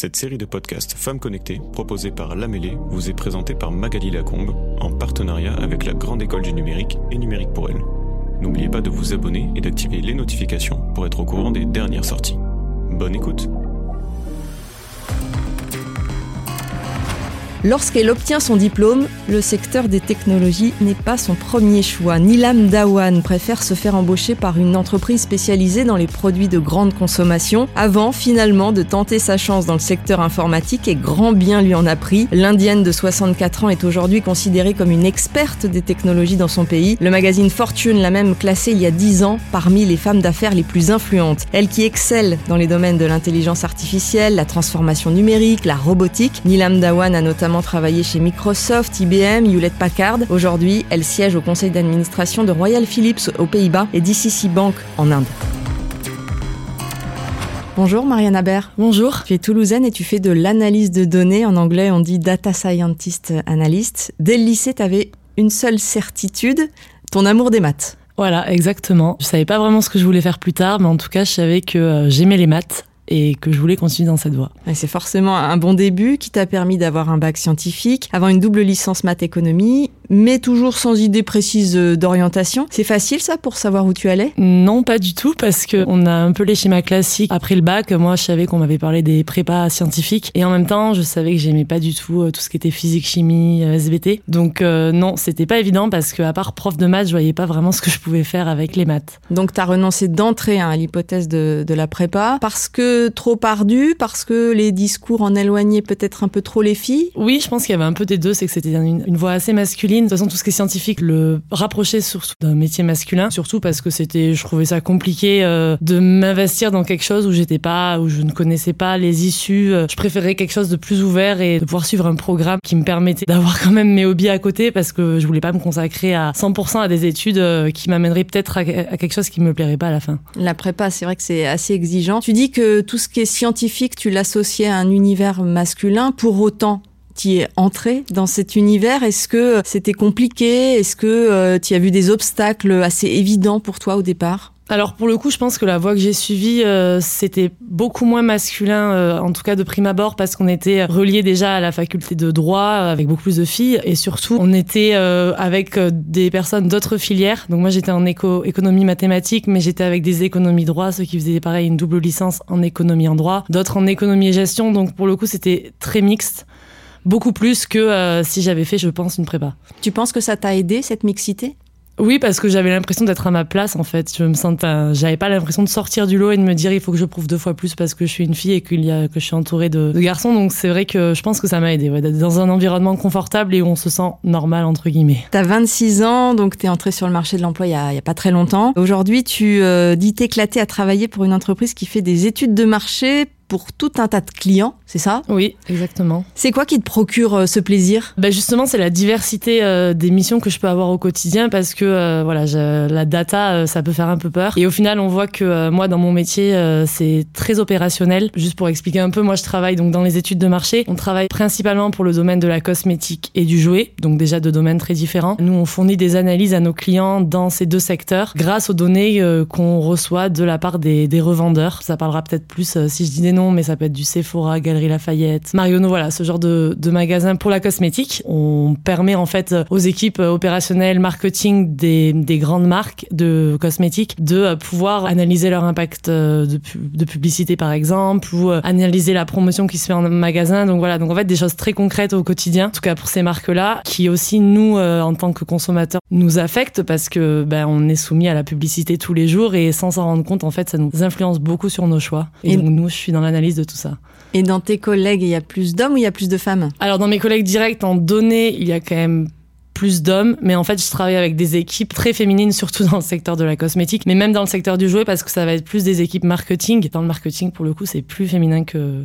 Cette série de podcasts Femmes Connectées, proposée par Lamélé, vous est présentée par Magali Lacombe, en partenariat avec la Grande École du Numérique et Numérique pour elle. N'oubliez pas de vous abonner et d'activer les notifications pour être au courant des dernières sorties. Bonne écoute Lorsqu'elle obtient son diplôme, le secteur des technologies n'est pas son premier choix. Nilam Dawan préfère se faire embaucher par une entreprise spécialisée dans les produits de grande consommation avant finalement de tenter sa chance dans le secteur informatique et grand bien lui en a pris. L'indienne de 64 ans est aujourd'hui considérée comme une experte des technologies dans son pays. Le magazine Fortune l'a même classée il y a 10 ans parmi les femmes d'affaires les plus influentes. Elle qui excelle dans les domaines de l'intelligence artificielle, la transformation numérique, la robotique. Nilam Dawan a notamment travaillé chez Microsoft, IBM, Hewlett Packard. Aujourd'hui, elle siège au conseil d'administration de Royal Philips aux Pays-Bas et DCC Bank en Inde. Bonjour Marianne Aber. Bonjour. Tu es toulousaine et tu fais de l'analyse de données. En anglais, on dit data scientist analyst. Dès le lycée, tu avais une seule certitude, ton amour des maths. Voilà, exactement. Je savais pas vraiment ce que je voulais faire plus tard, mais en tout cas, je savais que euh, j'aimais les maths et que je voulais continuer dans cette voie. C'est forcément un bon début qui t'a permis d'avoir un bac scientifique, avoir une double licence maths économie, mais toujours sans idée précise d'orientation. C'est facile ça pour savoir où tu allais? Non, pas du tout, parce que on a un peu les schémas classiques. Après le bac, moi, je savais qu'on m'avait parlé des prépas scientifiques, et en même temps, je savais que j'aimais pas du tout euh, tout ce qui était physique, chimie, euh, SVT. Donc euh, non, c'était pas évident parce que à part prof de maths, je voyais pas vraiment ce que je pouvais faire avec les maths. Donc tu as renoncé d'entrée hein, à l'hypothèse de, de la prépa parce que trop ardu, parce que les discours en éloignaient peut-être un peu trop les filles? Oui, je pense qu'il y avait un peu des deux, c'est que c'était une, une voix assez masculine. De toute façon, tout ce qui est scientifique le rapprochait surtout d'un métier masculin, surtout parce que c'était, je trouvais ça compliqué euh, de m'investir dans quelque chose où j'étais pas, où je ne connaissais pas les issues. Je préférais quelque chose de plus ouvert et de pouvoir suivre un programme qui me permettait d'avoir quand même mes hobbies à côté parce que je voulais pas me consacrer à 100% à des études euh, qui m'amèneraient peut-être à, à quelque chose qui me plairait pas à la fin. La prépa, c'est vrai que c'est assez exigeant. Tu dis que tout ce qui est scientifique, tu l'associais à un univers masculin. Pour autant, tu es entré dans cet univers Est-ce que c'était compliqué? Est-ce que euh, tu as vu des obstacles assez évidents pour toi au départ? Alors pour le coup, je pense que la voie que j'ai suivie, euh, c'était beaucoup moins masculin, euh, en tout cas de prime abord, parce qu'on était relié déjà à la faculté de droit avec beaucoup plus de filles, et surtout on était euh, avec des personnes d'autres filières. Donc moi j'étais en éco économie mathématique, mais j'étais avec des économies droit, ceux qui faisaient pareil une double licence en économie en droit, d'autres en économie et gestion. Donc pour le coup c'était très mixte beaucoup plus que si j'avais fait, je pense, une prépa. Tu penses que ça t'a aidé cette mixité? Oui, parce que j'avais l'impression d'être à ma place en fait. Je me sentais, j'avais pas l'impression de sortir du lot et de me dire il faut que je prouve deux fois plus parce que je suis une fille et qu'il y a que je suis entourée de, garçons. Donc c'est vrai que je pense que ça m'a aidé ouais, d'être dans un environnement confortable et où on se sent normal entre guillemets. T'as 26 ans, donc t'es entrée sur le marché de l'emploi il y a, y a, pas très longtemps. Aujourd'hui, tu euh, dis t'éclater à travailler pour une entreprise qui fait des études de marché pour tout un tas de clients, c'est ça? Oui, exactement. C'est quoi qui te procure euh, ce plaisir? Ben Justement, c'est la diversité euh, des missions que je peux avoir au quotidien parce que euh, voilà, je, la data, ça peut faire un peu peur. Et au final, on voit que moi, dans mon métier, c'est très opérationnel. Juste pour expliquer un peu, moi, je travaille donc dans les études de marché. On travaille principalement pour le domaine de la cosmétique et du jouet, donc déjà deux domaines très différents. Nous, on fournit des analyses à nos clients dans ces deux secteurs grâce aux données qu'on reçoit de la part des, des revendeurs. Ça parlera peut-être plus si je dis des mais ça peut être du Sephora, Galerie Lafayette, Marionneau, voilà, ce genre de, de magasin pour la cosmétique. On permet en fait aux équipes opérationnelles, marketing des, des grandes marques de cosmétiques de pouvoir analyser leur impact de, de publicité par exemple ou analyser la promotion qui se fait en magasin. Donc voilà, donc en fait des choses très concrètes au quotidien, en tout cas pour ces marques-là, qui aussi nous, euh, en tant que consommateurs, nous affectent parce que ben, on est soumis à la publicité tous les jours et sans s'en rendre compte, en fait, ça nous influence beaucoup sur nos choix. Et, et donc nous, je suis dans l'analyse de tout ça. Et dans tes collègues, il y a plus d'hommes ou il y a plus de femmes? Alors dans mes collègues directs en données, il y a quand même plus d'hommes, mais en fait, je travaille avec des équipes très féminines, surtout dans le secteur de la cosmétique, mais même dans le secteur du jouet, parce que ça va être plus des équipes marketing. Dans le marketing, pour le coup, c'est plus féminin que,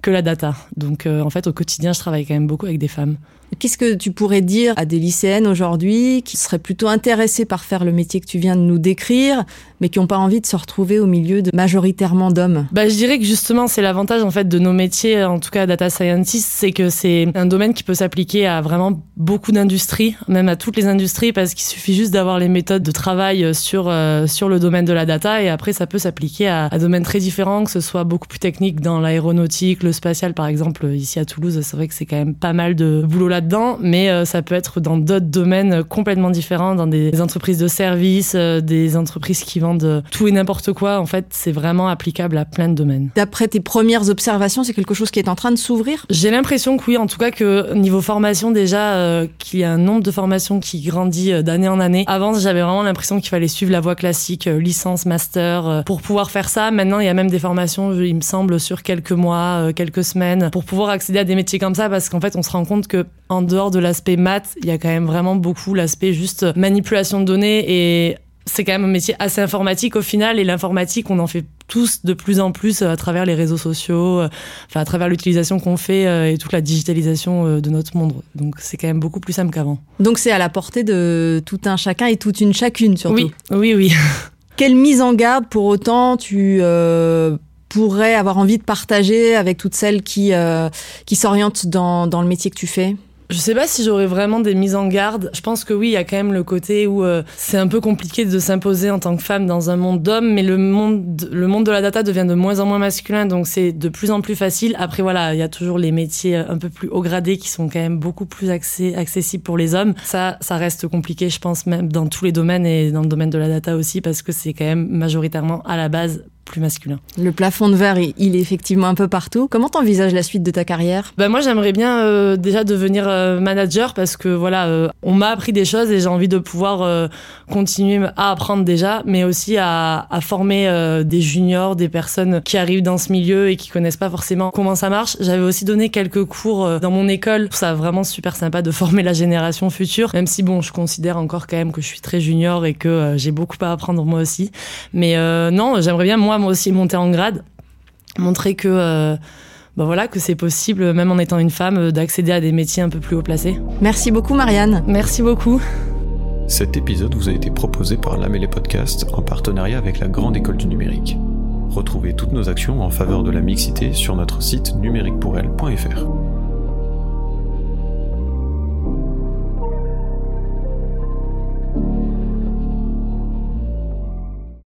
que la data. Donc, euh, en fait, au quotidien, je travaille quand même beaucoup avec des femmes. Qu'est-ce que tu pourrais dire à des lycéennes aujourd'hui qui seraient plutôt intéressées par faire le métier que tu viens de nous décrire, mais qui n'ont pas envie de se retrouver au milieu de majoritairement d'hommes? Bah, Je dirais que justement, c'est l'avantage en fait de nos métiers, en tout cas data scientist, c'est que c'est un domaine qui peut s'appliquer à vraiment beaucoup d'industries, même à toutes les industries, parce qu'il suffit juste d'avoir les méthodes de travail sur, euh, sur le domaine de la data, et après ça peut s'appliquer à, à domaines très différents, que ce soit beaucoup plus technique dans l'aéronautique, le spatial par exemple, ici à Toulouse, c'est vrai que c'est quand même pas mal de boulot là-dedans, mais euh, ça peut être dans d'autres domaines complètement différents, dans des entreprises de services, euh, des entreprises qui vendent tout et n'importe quoi. En fait, c'est vraiment applicable à plein de domaines. D'après tes premières observations, c'est quelque chose qui est en train de s'ouvrir? J'ai l'impression que oui, en tout cas que niveau formation déjà, euh, qu'il y a un nombre de formations qui grandit d'année en année. Avant, j'avais vraiment l'impression qu'il fallait suivre la voie classique, licence, master, pour pouvoir faire ça. Maintenant, il y a même des formations, il me semble, sur quelques mois, quelques semaines, pour pouvoir accéder à des métiers comme ça, parce qu'en fait, on se rend compte que en dehors de l'aspect maths, il y a quand même vraiment beaucoup l'aspect juste manipulation de données et c'est quand même un métier assez informatique au final et l'informatique on en fait tous de plus en plus à travers les réseaux sociaux, enfin à travers l'utilisation qu'on fait et toute la digitalisation de notre monde. Donc c'est quand même beaucoup plus simple qu'avant. Donc c'est à la portée de tout un chacun et toute une chacune surtout. Oui, oui, oui. Quelle mise en garde pour autant tu euh, pourrais avoir envie de partager avec toutes celles qui, euh, qui s'orientent dans, dans le métier que tu fais? Je sais pas si j'aurais vraiment des mises en garde. Je pense que oui, il y a quand même le côté où euh, c'est un peu compliqué de s'imposer en tant que femme dans un monde d'hommes, mais le monde, le monde de la data devient de moins en moins masculin, donc c'est de plus en plus facile. Après voilà, il y a toujours les métiers un peu plus haut gradés qui sont quand même beaucoup plus accessibles pour les hommes. Ça, ça reste compliqué, je pense même dans tous les domaines et dans le domaine de la data aussi, parce que c'est quand même majoritairement à la base plus masculin. Le plafond de verre, il est effectivement un peu partout. Comment t'envisages la suite de ta carrière? Ben Moi, j'aimerais bien euh, déjà devenir euh, manager parce que voilà, euh, on m'a appris des choses et j'ai envie de pouvoir euh, continuer à apprendre déjà, mais aussi à, à former euh, des juniors, des personnes qui arrivent dans ce milieu et qui connaissent pas forcément comment ça marche. J'avais aussi donné quelques cours euh, dans mon école. Ça vraiment super sympa de former la génération future, même si bon, je considère encore quand même que je suis très junior et que j'ai beaucoup à apprendre moi aussi. Mais non, j'aimerais bien moi moi aussi monter en grade, montrer que euh, bah voilà que c'est possible même en étant une femme d'accéder à des métiers un peu plus haut placés. Merci beaucoup Marianne. Merci beaucoup. Cet épisode vous a été proposé par l'Amélé Podcast en partenariat avec la Grande École du Numérique. Retrouvez toutes nos actions en faveur de la mixité sur notre site numériquepourelle.fr.